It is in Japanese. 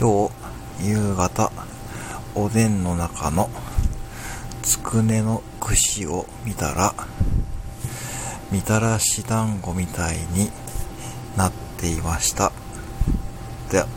今日夕方おでんの中のつくねの串を見たらみたらし団子みたいになっていました。では